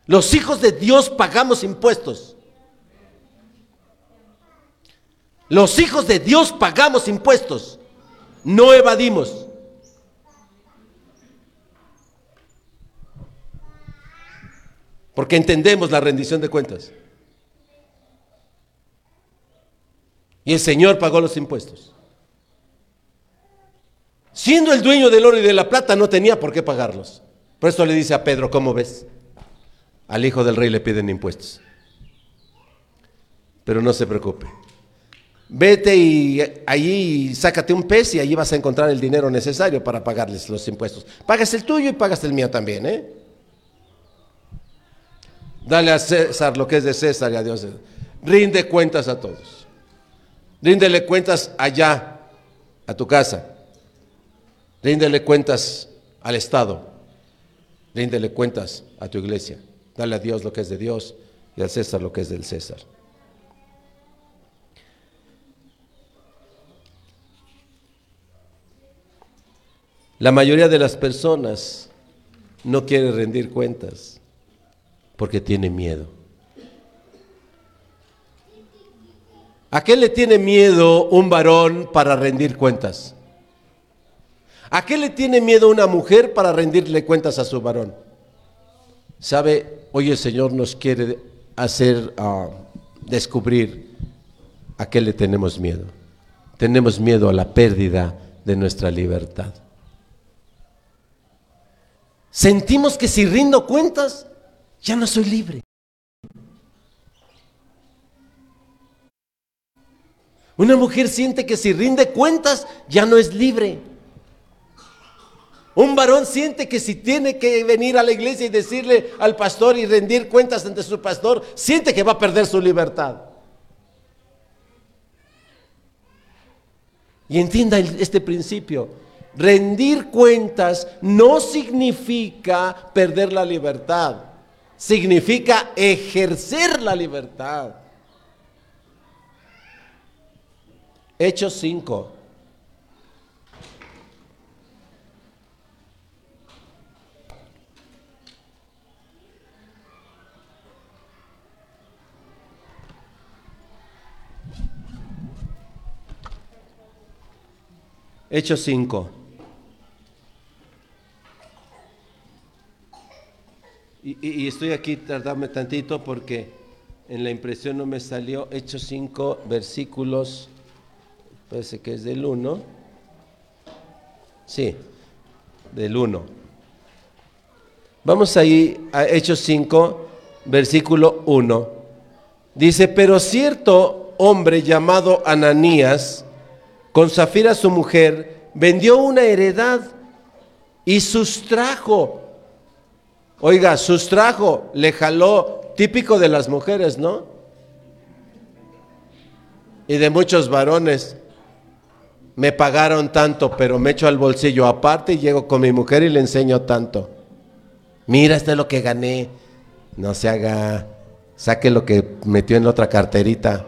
Los hijos de Dios pagamos impuestos. Los hijos de Dios pagamos impuestos, no evadimos. Porque entendemos la rendición de cuentas. Y el Señor pagó los impuestos. Siendo el dueño del oro y de la plata, no tenía por qué pagarlos. Por eso le dice a Pedro, ¿cómo ves? Al hijo del rey le piden impuestos. Pero no se preocupe. Vete y allí sácate un pez y allí vas a encontrar el dinero necesario para pagarles los impuestos. Pagas el tuyo y pagas el mío también, ¿eh? Dale a César lo que es de César y a Dios. Rinde cuentas a todos. Ríndele cuentas allá, a tu casa. Ríndele cuentas al Estado. Ríndele cuentas a tu iglesia. Dale a Dios lo que es de Dios y al César lo que es del César. La mayoría de las personas no quiere rendir cuentas porque tiene miedo. ¿A qué le tiene miedo un varón para rendir cuentas? ¿A qué le tiene miedo una mujer para rendirle cuentas a su varón? ¿Sabe? Hoy el Señor nos quiere hacer uh, descubrir a qué le tenemos miedo. Tenemos miedo a la pérdida de nuestra libertad. Sentimos que si rindo cuentas, ya no soy libre. Una mujer siente que si rinde cuentas, ya no es libre. Un varón siente que si tiene que venir a la iglesia y decirle al pastor y rendir cuentas ante su pastor, siente que va a perder su libertad. Y entienda este principio. Rendir cuentas no significa perder la libertad, significa ejercer la libertad. Hechos 5. Hechos 5. Y, estoy aquí tardarme tantito porque en la impresión no me salió Hechos 5 versículos, parece que es del 1. Sí, del 1. Vamos ahí a Hechos 5, versículo 1. Dice, pero cierto hombre llamado Ananías, con Zafira su mujer, vendió una heredad y sustrajo. Oiga, sustrajo, le jaló, típico de las mujeres, ¿no? Y de muchos varones. Me pagaron tanto, pero me echo al bolsillo aparte y llego con mi mujer y le enseño tanto. Mira, esto es lo que gané. No se haga, saque lo que metió en la otra carterita.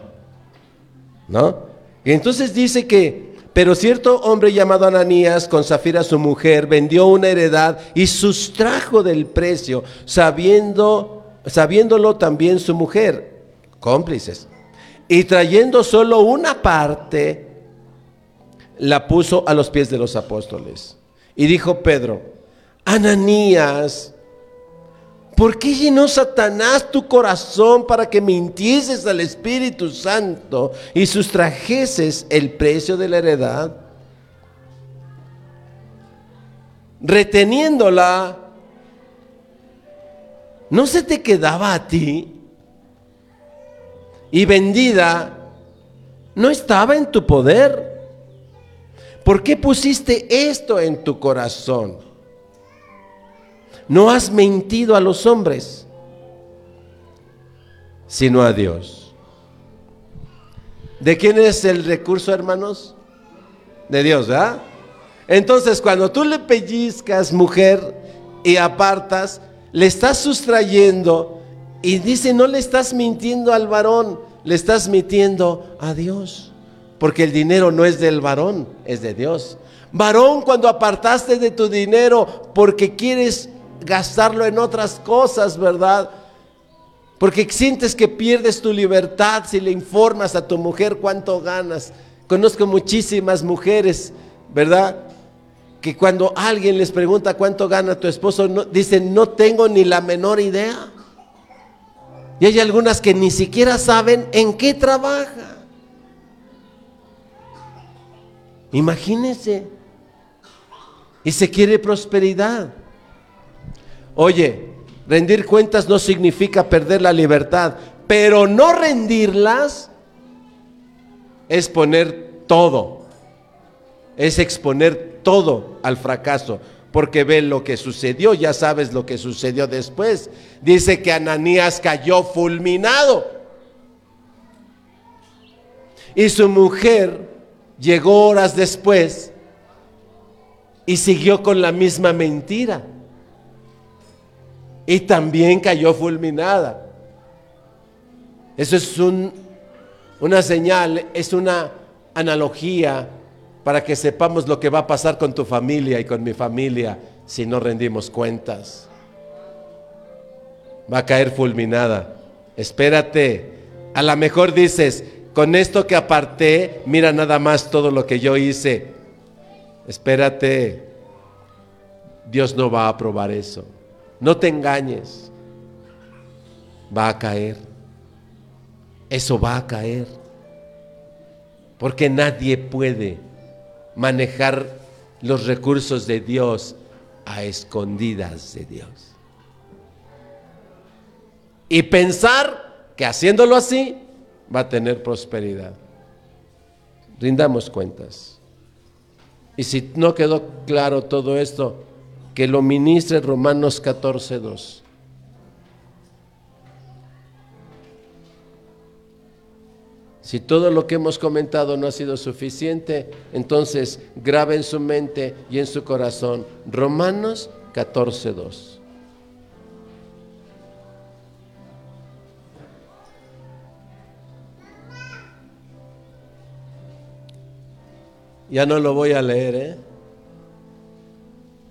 ¿No? Y entonces dice que, pero cierto hombre llamado Ananías, con Zafira su mujer, vendió una heredad y sustrajo del precio, sabiendo, sabiéndolo también su mujer, cómplices. Y trayendo solo una parte, la puso a los pies de los apóstoles. Y dijo Pedro, Ananías, ¿Por qué llenó Satanás tu corazón para que mintieses al Espíritu Santo y sustrajeses el precio de la heredad? Reteniéndola, ¿no se te quedaba a ti? Y vendida, ¿no estaba en tu poder? ¿Por qué pusiste esto en tu corazón? No has mentido a los hombres, sino a Dios. ¿De quién es el recurso, hermanos? De Dios, ¿verdad? Entonces, cuando tú le pellizcas, mujer, y apartas, le estás sustrayendo y dice, no le estás mintiendo al varón, le estás mintiendo a Dios. Porque el dinero no es del varón, es de Dios. Varón, cuando apartaste de tu dinero porque quieres gastarlo en otras cosas, ¿verdad? Porque sientes que pierdes tu libertad si le informas a tu mujer cuánto ganas. Conozco muchísimas mujeres, ¿verdad? Que cuando alguien les pregunta cuánto gana tu esposo, no, dicen, no tengo ni la menor idea. Y hay algunas que ni siquiera saben en qué trabaja. Imagínense. Y se quiere prosperidad. Oye, rendir cuentas no significa perder la libertad, pero no rendirlas es poner todo, es exponer todo al fracaso, porque ve lo que sucedió, ya sabes lo que sucedió después. Dice que Ananías cayó fulminado. Y su mujer llegó horas después y siguió con la misma mentira y también cayó fulminada. Eso es una señal, es una analogía para que sepamos lo que va a pasar con tu familia y con mi familia si no rendimos cuentas. Va a caer fulminada. Espérate. A lo mejor dices, con esto que aparté, mira nada más todo lo que yo hice. Espérate. Dios no va a aprobar eso. No te engañes. Va a caer. Eso va a caer. Porque nadie puede manejar los recursos de Dios a escondidas de Dios. Y pensar que haciéndolo así va a tener prosperidad. Rindamos cuentas. Y si no quedó claro todo esto, que lo ministre Romanos 14, 2. Si todo lo que hemos comentado no ha sido suficiente, entonces grabe en su mente y en su corazón Romanos 14, 2. Ya no lo voy a leer, ¿eh?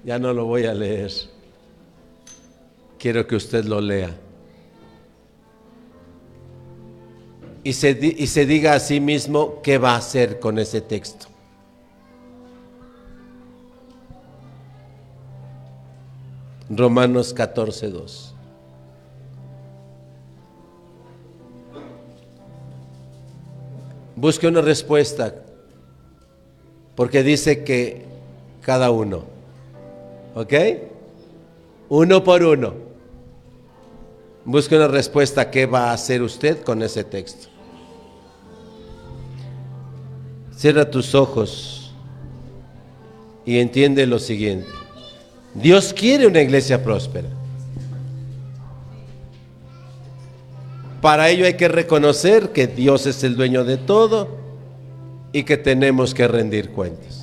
Ya no lo voy a leer. Quiero que usted lo lea. Y se, y se diga a sí mismo qué va a hacer con ese texto. Romanos 14, 2. Busque una respuesta, porque dice que cada uno. ¿Ok? Uno por uno. Busque una respuesta. ¿Qué va a hacer usted con ese texto? Cierra tus ojos y entiende lo siguiente. Dios quiere una iglesia próspera. Para ello hay que reconocer que Dios es el dueño de todo y que tenemos que rendir cuentas.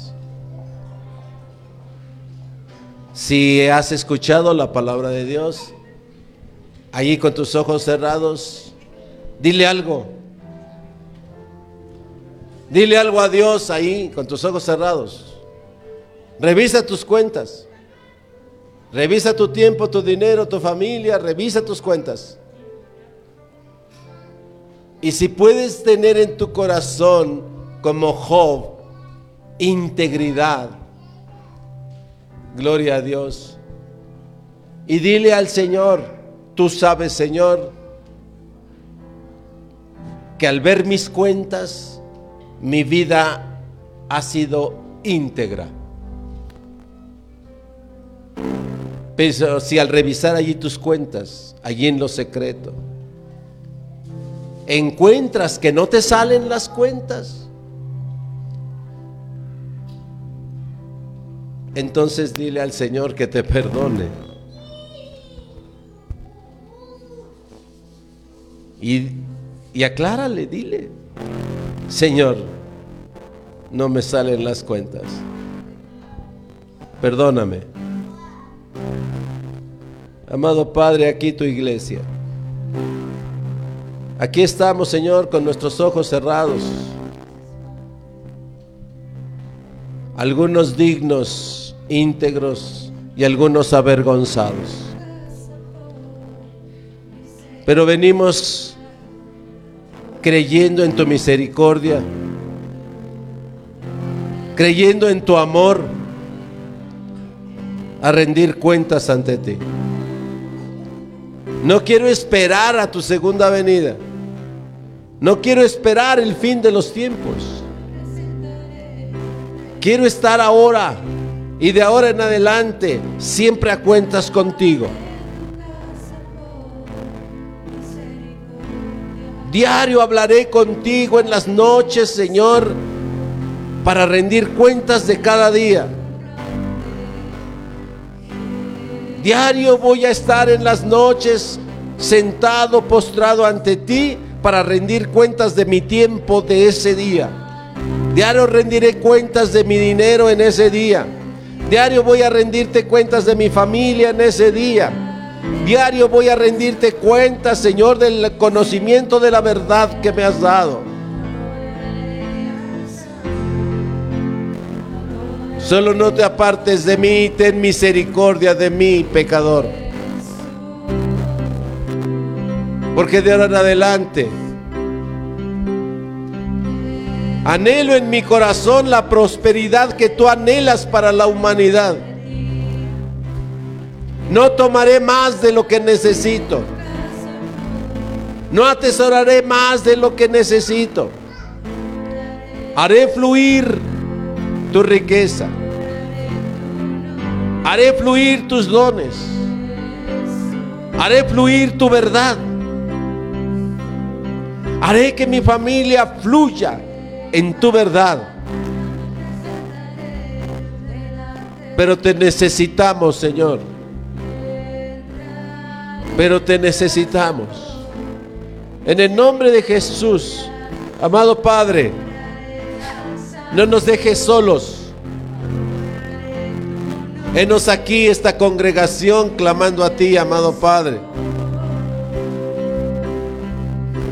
Si has escuchado la palabra de Dios, allí con tus ojos cerrados, dile algo. Dile algo a Dios ahí con tus ojos cerrados. Revisa tus cuentas. Revisa tu tiempo, tu dinero, tu familia. Revisa tus cuentas. Y si puedes tener en tu corazón como Job integridad, Gloria a Dios. Y dile al Señor, tú sabes Señor, que al ver mis cuentas, mi vida ha sido íntegra. Pero si al revisar allí tus cuentas, allí en lo secreto, encuentras que no te salen las cuentas, entonces dile al Señor que te perdone. Y, y aclárale, dile, Señor, no me salen las cuentas. Perdóname. Amado Padre, aquí tu iglesia. Aquí estamos, Señor, con nuestros ojos cerrados. Algunos dignos íntegros y algunos avergonzados. Pero venimos creyendo en tu misericordia, creyendo en tu amor, a rendir cuentas ante ti. No quiero esperar a tu segunda venida. No quiero esperar el fin de los tiempos. Quiero estar ahora y de ahora en adelante siempre a cuentas contigo. Diario hablaré contigo en las noches, Señor, para rendir cuentas de cada día. Diario voy a estar en las noches sentado, postrado ante ti para rendir cuentas de mi tiempo de ese día. Diario rendiré cuentas de mi dinero en ese día. Diario voy a rendirte cuentas de mi familia en ese día. Diario voy a rendirte cuentas, Señor, del conocimiento de la verdad que me has dado. Solo no te apartes de mí, ten misericordia de mí, pecador. Porque de ahora en adelante Anhelo en mi corazón la prosperidad que tú anhelas para la humanidad. No tomaré más de lo que necesito. No atesoraré más de lo que necesito. Haré fluir tu riqueza. Haré fluir tus dones. Haré fluir tu verdad. Haré que mi familia fluya en tu verdad. Pero te necesitamos, Señor. Pero te necesitamos. En el nombre de Jesús, amado Padre, no nos dejes solos. Henos aquí esta congregación clamando a ti, amado Padre.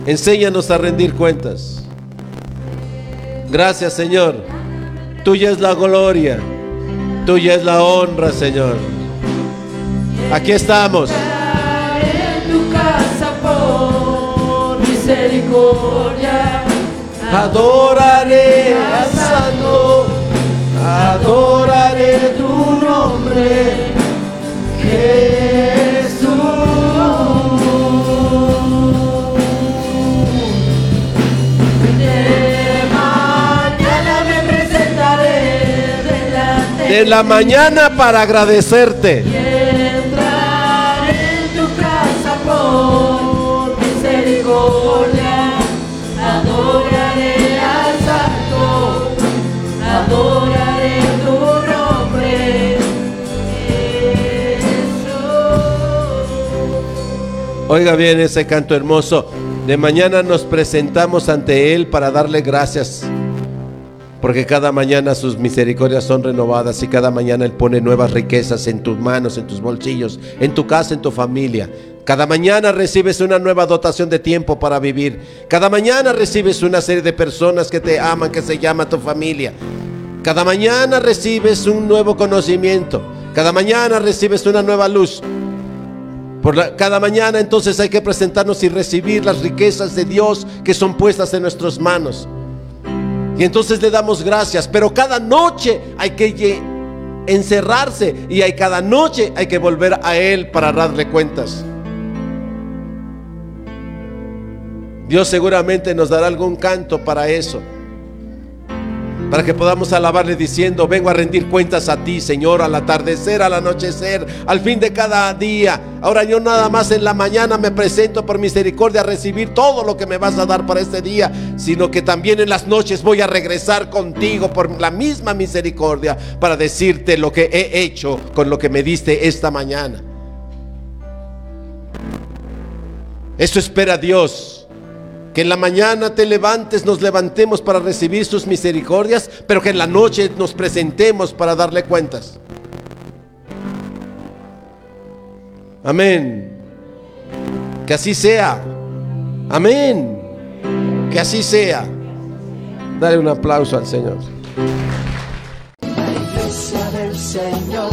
Enséñanos a rendir cuentas. Gracias, Señor. Tuya es la gloria. Tuya es la honra, Señor. Aquí estamos. En tu casa por misericordia. Adoraré a Santo. Adoraré tu nombre. Jesús. De la mañana para agradecerte. y entraré en tu casa por misericordia. Adoraré al santo, adoraré tu nombre, Jesús. Oiga bien ese canto hermoso. De mañana nos presentamos ante Él para darle gracias. Porque cada mañana sus misericordias son renovadas y cada mañana Él pone nuevas riquezas en tus manos, en tus bolsillos, en tu casa, en tu familia. Cada mañana recibes una nueva dotación de tiempo para vivir. Cada mañana recibes una serie de personas que te aman, que se llama tu familia. Cada mañana recibes un nuevo conocimiento. Cada mañana recibes una nueva luz. Cada mañana entonces hay que presentarnos y recibir las riquezas de Dios que son puestas en nuestras manos. Y entonces le damos gracias, pero cada noche hay que encerrarse y hay cada noche hay que volver a Él para darle cuentas. Dios seguramente nos dará algún canto para eso. Para que podamos alabarle diciendo, vengo a rendir cuentas a ti, Señor, al atardecer, al anochecer, al fin de cada día. Ahora yo nada más en la mañana me presento por misericordia a recibir todo lo que me vas a dar para este día, sino que también en las noches voy a regresar contigo por la misma misericordia para decirte lo que he hecho con lo que me diste esta mañana. Eso espera Dios. Que en la mañana te levantes, nos levantemos para recibir sus misericordias, pero que en la noche nos presentemos para darle cuentas. Amén. Que así sea. Amén. Que así sea. Dale un aplauso al Señor. La iglesia del Señor,